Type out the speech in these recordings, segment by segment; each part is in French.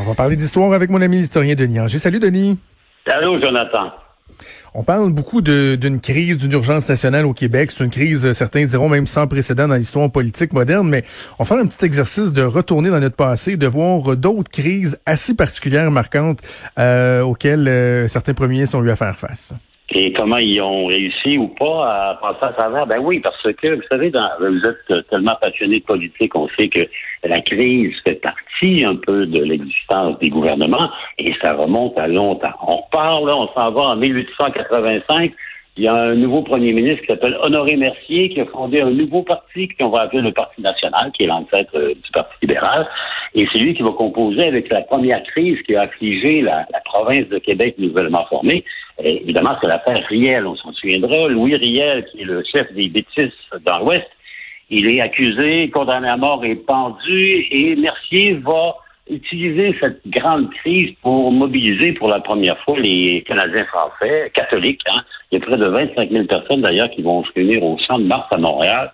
On va parler d'histoire avec mon ami l'historien Denis Anger. Salut Denis. Allô Jonathan. On parle beaucoup d'une crise, d'une urgence nationale au Québec. C'est une crise, certains diront même sans précédent dans l'histoire politique moderne, mais on fait un petit exercice de retourner dans notre passé, de voir d'autres crises assez particulières, marquantes, euh, auxquelles euh, certains premiers sont eu à faire face et comment ils ont réussi ou pas à passer à travers? Ben oui, parce que, vous savez, vous êtes tellement passionné de politique, on sait que la crise fait partie un peu de l'existence des gouvernements et ça remonte à longtemps. On parle, on s'en va en 1885. Il y a un nouveau premier ministre qui s'appelle Honoré Mercier qui a fondé un nouveau parti qu'on va appeler le Parti national, qui est l'ancêtre euh, du Parti libéral. Et c'est lui qui va composer avec la première crise qui a affligé la province de Québec nouvellement formée. Et évidemment, c'est l'affaire Riel, on s'en souviendra. Louis Riel, qui est le chef des bêtises dans l'Ouest, il est accusé, condamné à mort et pendu, et Mercier va utiliser cette grande crise pour mobiliser pour la première fois les Canadiens français, catholiques. Hein. Il y a près de 25 000 personnes d'ailleurs qui vont se réunir au de Mars à Montréal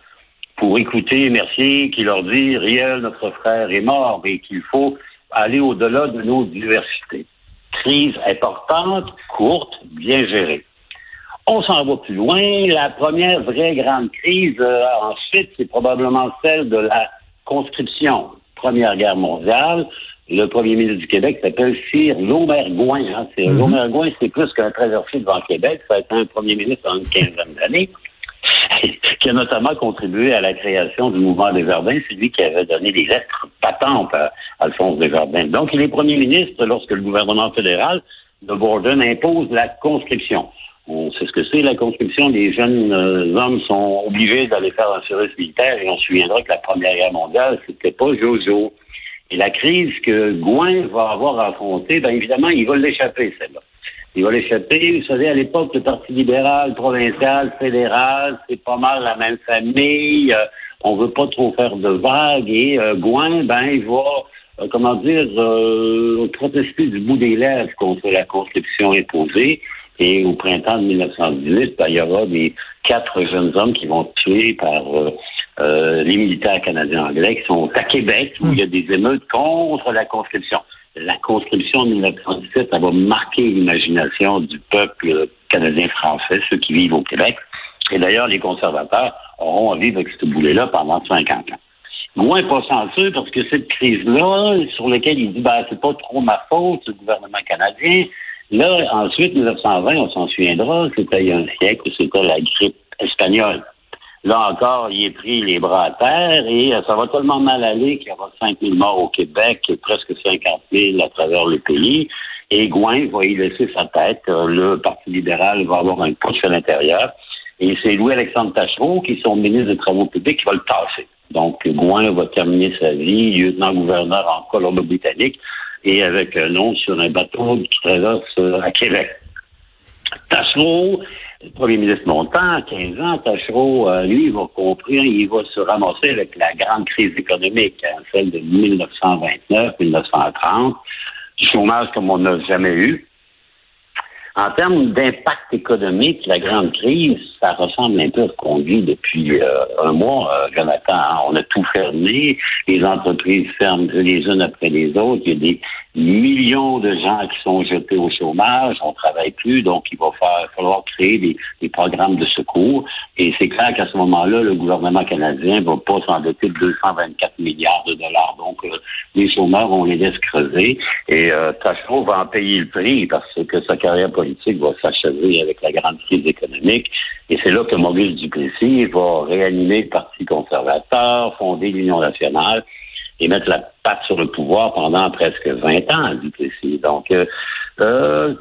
pour écouter Mercier qui leur dit Riel, notre frère, est mort et qu'il faut aller au-delà de nos diversités. Crise importante, courte, bien gérée. On s'en va plus loin. La première vraie grande crise, euh, ensuite, c'est probablement celle de la conscription. Première Guerre mondiale. Le premier ministre du Québec s'appelle Sir Lomergoin. Hein. Mm c'est plus qu'un traversé devant Québec. Ça a été un premier ministre en une quinzaine d'années qui a notamment contribué à la création du mouvement des Jardins. C'est lui qui avait donné les lettres patentes à Alphonse Desjardins. Donc, il est premier ministre lorsque le gouvernement fédéral de Borden impose la conscription. On sait ce que c'est, la conscription. Les jeunes euh, hommes sont obligés d'aller faire un service militaire et on se souviendra que la Première Guerre mondiale, c'était pas Jojo. Et la crise que Gouin va avoir affrontée, bien évidemment, il va l'échapper, celle-là. Il va l'échapper. Vous savez, à l'époque, le Parti libéral, provincial, fédéral, c'est pas mal la même famille. Euh, on veut pas trop faire de vagues. Et euh, Gouin, ben, il va, euh, comment dire, euh, protester du bout des lèvres contre la conscription imposée. Et au printemps de 1918, ben, il y aura des quatre jeunes hommes qui vont tuer par les militaires canadiens anglais qui sont à Québec, où il y a des émeutes contre la conscription la conscription de 1917, ça va marquer l'imagination du peuple canadien-français, ceux qui vivent au Québec. Et d'ailleurs, les conservateurs auront à vivre avec ce boulet-là pendant 50 ans. Moins pas chanceux parce que cette crise-là, sur laquelle il dit, ben, c'est pas trop ma faute, le gouvernement canadien. Là, ensuite, 1920, on s'en souviendra, c'était il y a un siècle, c'était la grippe espagnole. Là encore, il est pris les bras à terre et euh, ça va tellement mal aller qu'il y aura 5 000 morts au Québec et presque 50 000 à travers le pays. Et Gouin va y laisser sa tête. Euh, le Parti libéral va avoir un push à l'intérieur. Et c'est Louis-Alexandre Tachereau, qui est son ministre des Travaux publics, qui va le tasser. Donc, Gouin va terminer sa vie lieutenant-gouverneur en Colombie-Britannique et avec un nom sur un bateau qui traverse euh, à Québec. Tachereau le premier ministre montant, 15 ans, Tachereau, euh, lui, il va comprendre, il va se ramasser avec la grande crise économique, hein, celle de 1929-1930, du chômage comme on n'a jamais eu. En termes d'impact économique, la grande crise, ça ressemble un peu à ce qu'on vit depuis euh, un mois, euh, Jonathan. Hein. On a tout fermé, les entreprises ferment les unes après les autres. Il y a des millions de gens qui sont jetés au chômage, on travaille plus, donc il va falloir créer des, des, programmes de secours. Et c'est clair qu'à ce moment-là, le gouvernement canadien va pas s'endetter de 224 milliards de dollars. Donc, euh, les chômeurs, on les laisse creuser. Et euh, va en payer le prix parce que sa carrière politique va s'achever avec la grande crise économique. Et c'est là que Maurice Duplessis va réanimer le Parti conservateur, fonder l'Union nationale et mettre la patte sur le pouvoir pendant presque 20 ans, Duplessis. Donc, euh, euh,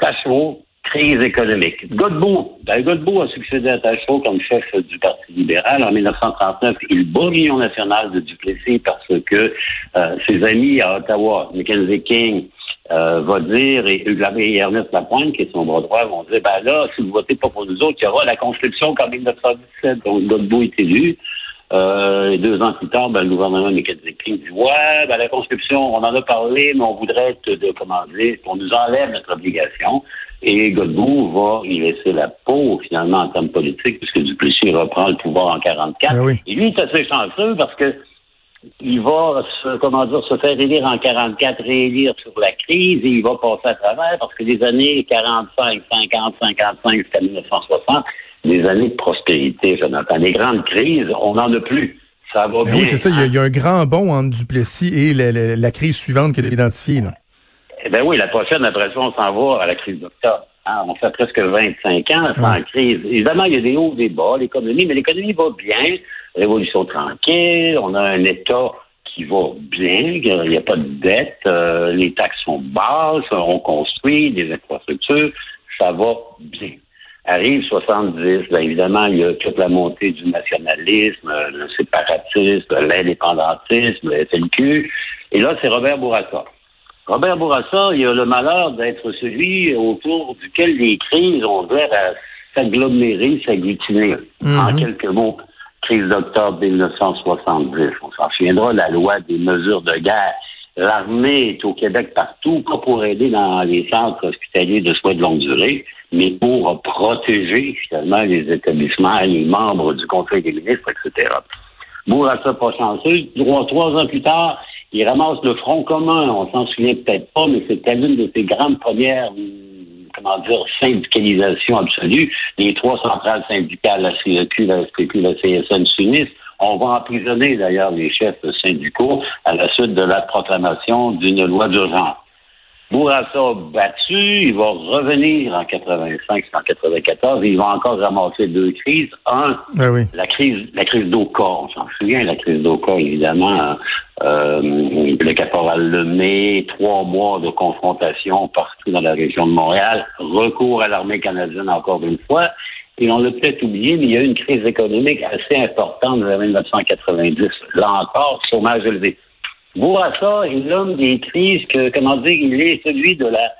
crise économique. Godbout, ben, Godbout a succédé à Tachereau comme chef du Parti libéral. En 1939, il bat l'Union nationale de Duplessis parce que euh, ses amis à Ottawa, Mackenzie King, euh, va dire, et, et Ernest Lapointe, qui est son bras droit, vont dire, ben là, si vous votez pas pour nous autres, il y aura la conscription comme 1917. Donc, Godbout est élu. Euh, deux ans plus tard, ben, le gouvernement Mackenzie King dit Ouais, ben, la conscription, on en a parlé, mais on voudrait te comment dire, qu'on nous enlève notre obligation. Et Godbout va y laisser la peau, finalement, en termes politiques, puisque Duplessis reprend le pouvoir en 44. Ben Et lui, il est assez chanceux parce que il va se, comment dire, se faire élire en 44, réélire sur la crise et il va passer à travers parce que les années 45, 50, 55 jusqu'à 1960, des années de prospérité, Jonathan. Les grandes crises, on n'en a plus. Ça va ben bien. Oui, c'est ça. Il y, a, un grand bond entre Duplessis et la, crise suivante qu'il a identifiée. Eh bien oui, la prochaine, après ça, on s'en va à la crise d'octobre. Hein, on fait presque 25 ans sans crise. Évidemment, il y a des hauts, des bas, l'économie, mais l'économie va bien. Révolution tranquille, on a un État qui va bien, il n'y a pas de dette, euh, les taxes sont basses, on construit des infrastructures, ça va bien. Arrive 70, bien évidemment, il y a toute la montée du nationalisme, le séparatisme, l'indépendantisme, le. Et là, c'est Robert Bourassa. Robert Bourassa, il a le malheur d'être celui autour duquel les crises ont l'air à s'agglomérer, s'agglutiner. En mhm. quelques mots, crise d'octobre 1970. On s'en souviendra, la loi des mesures de guerre. L'armée est au Québec partout, pas pour aider dans les centres hospitaliers de soins de longue durée, mais pour protéger finalement les établissements, les membres du Conseil des ministres, etc. Bourassa pas chanceux. Trois, trois ans plus tard, il ramasse le Front commun. On s'en souvient peut-être pas, mais c'était l'une de ses grandes premières, comment dire, syndicalisation absolue. Les trois centrales syndicales, la CEQ, la SPQ, la CSN s'unissent. On va emprisonner d'ailleurs les chefs syndicaux à la suite de la proclamation d'une loi d'urgence. Bourassa battu, il va revenir en 85, en 94, il va encore ramasser deux crises. Un, ben la crise, la crise d'Oka, on s'en souvient, la crise d'Oka, évidemment, euh, le caporal Lemay, trois mois de confrontation partout dans la région de Montréal, recours à l'armée canadienne encore une fois, et on l'a peut-être oublié, mais il y a eu une crise économique assez importante vers 1990. Là encore, chômage élevé. Bourassa est l'homme des crises que, comment dire, il est celui de la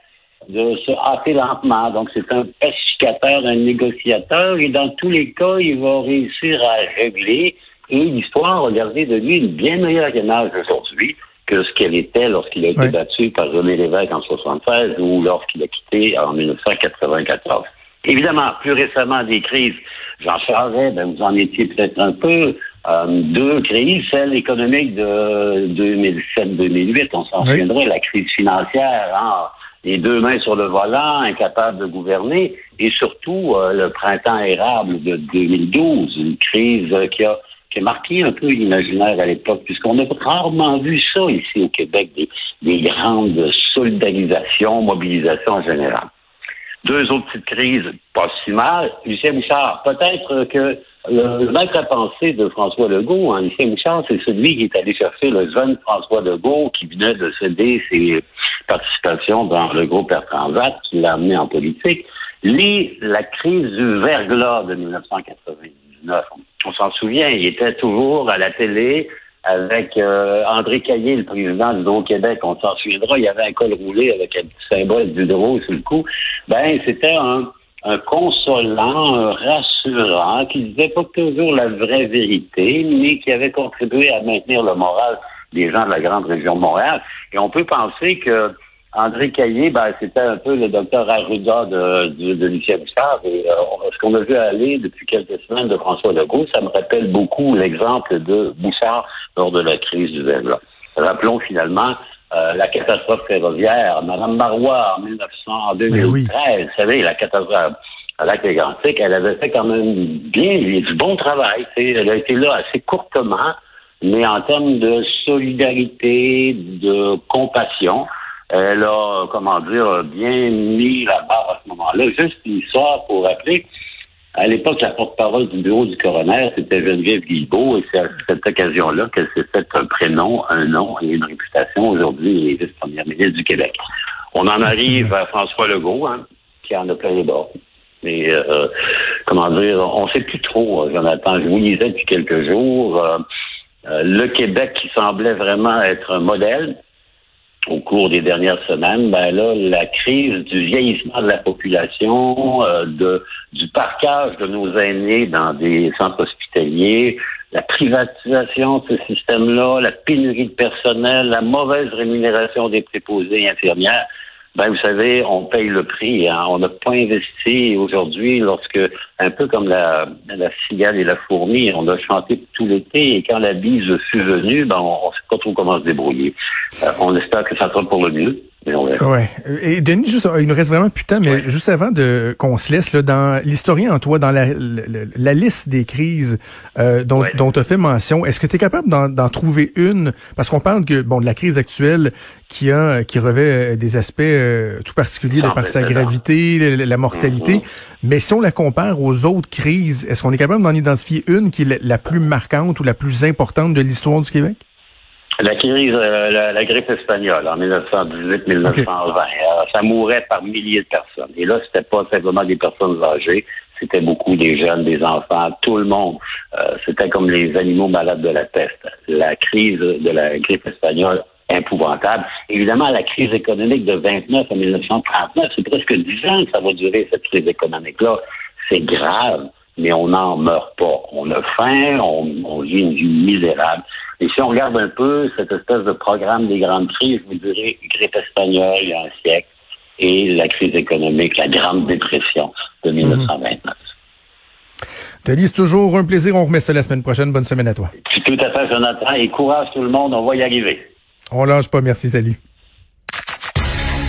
de se hâter lentement. Donc, c'est un pacificateur, un négociateur, et dans tous les cas, il va réussir à régler. Et l'histoire va garder de lui une bien meilleure image aujourd'hui que ce qu'elle était lorsqu'il a été battu par René Lévesque en 76 ou lorsqu'il a quitté en 1994. Évidemment, plus récemment, des crises. Jean Charest, ben, vous en étiez peut-être un peu. Euh, deux crises, celle économique de 2007-2008, on s'en souviendrait, la crise financière, hein, les deux mains sur le volant, incapable de gouverner, et surtout euh, le printemps érable de 2012, une crise qui a qui a marqué un peu l'imaginaire à l'époque, puisqu'on a rarement vu ça ici au Québec, des, des grandes solidarisations, mobilisations en général. Deux autres petites crises, pas si mal. Lucien Bouchard, peut-être que le maître à penser de François Legault, hein, Lucien Bouchard, c'est celui qui est allé chercher le jeune François Legault qui venait de céder ses participations dans le groupe Air qui l'a amené en politique. Lui, la crise du verglas de 1999, on s'en souvient, il était toujours à la télé avec euh, André Caillé, le président du Hydro-Québec, on s'en souviendra, il y avait un col roulé avec un petit symbole d'hydro sur le cou. Ben, c'était un consolant, un rassurant, qui disait pas toujours la vraie vérité, mais qui avait contribué à maintenir le moral des gens de la grande région de Montréal. Et on peut penser que André Caillé, ben, c'était un peu le docteur Arruda de, de, de Lucien Bouchard. Et euh, ce qu'on a vu aller depuis quelques semaines de François Legault, ça me rappelle beaucoup l'exemple de Bouchard lors de la crise du verglas. Rappelons finalement euh, la catastrophe ferroviaire. Madame Marois, en 1900, 2013, vous savez, la catastrophe à mégantic elle avait fait quand même bien du bon travail. Elle a été là assez courtement, mais en termes de solidarité, de compassion, elle a, comment dire, bien mis la barre à ce moment-là. Juste une histoire pour rappeler. À l'époque, la porte-parole du bureau du coroner, c'était Geneviève Guilbeault, et c'est à cette occasion-là qu'elle s'est fait un prénom, un nom et une réputation. Aujourd'hui, elle est vice-première ministre du Québec. On en arrive à François Legault, hein, qui en a plein les bords. Mais euh, comment dire, on ne sait plus trop, euh, Jonathan. Je vous lisais depuis quelques jours. Euh, le Québec qui semblait vraiment être un modèle, au cours des dernières semaines, ben là, la crise du vieillissement de la population, euh, du parcage de nos aînés dans des centres hospitaliers, la privatisation de ce système-là, la pénurie de personnel, la mauvaise rémunération des préposés infirmières, Ben, vous savez, on paye le prix. Hein. On n'a pas investi aujourd'hui lorsque, un peu comme la, la cigale et la fourmi, on a chanté tout l'été et quand la bise fut venue, ben, on ne sait pas trop comment se débrouiller. Euh, on espère que ça sera pour le mieux. Ouais. Et Denis, juste, il nous reste vraiment putain, mais juste avant de qu'on se laisse là, dans l'historien en toi, dans la, la, liste des crises euh, dont, dont tu as fait mention, est-ce que tu es capable d'en trouver une? Parce qu'on parle que bon de la crise actuelle qui a qui revêt euh, des aspects euh, tout particuliers de par sa gravité, la, mortalité, mm-hmm. mais si on la compare aux autres crises, est-ce qu'on est capable d'en identifier une qui est la plus marquante ou la plus importante de l'histoire du Québec? La crise, euh, la, grippe espagnole en 1918-1920, euh, ça mourait par milliers de personnes. Et là, c'était pas simplement des personnes âgées, c'était beaucoup des jeunes, des enfants, tout le monde. Euh, c'était comme les animaux malades de la peste. La crise de la grippe espagnole, épouvantable. Évidemment, la crise économique de 29 à 1939, c'est presque 10 ans que ça va durer, cette crise économique-là. C'est grave, mais on n'en meurt pas. On a faim, on, on vit une vie misérable. Et si on regarde un peu cette espèce de programme des grandes crises, vous direz grippe espagnole il y a un siècle et la crise économique, la Grande Dépression de 1929. Mhm. Denis, toujours un plaisir. On remet ça la semaine prochaine. Bonne semaine à toi. Tout à fait, Jonathan. Et courage tout le monde. On va y arriver. On lâche pas. Merci. Salut.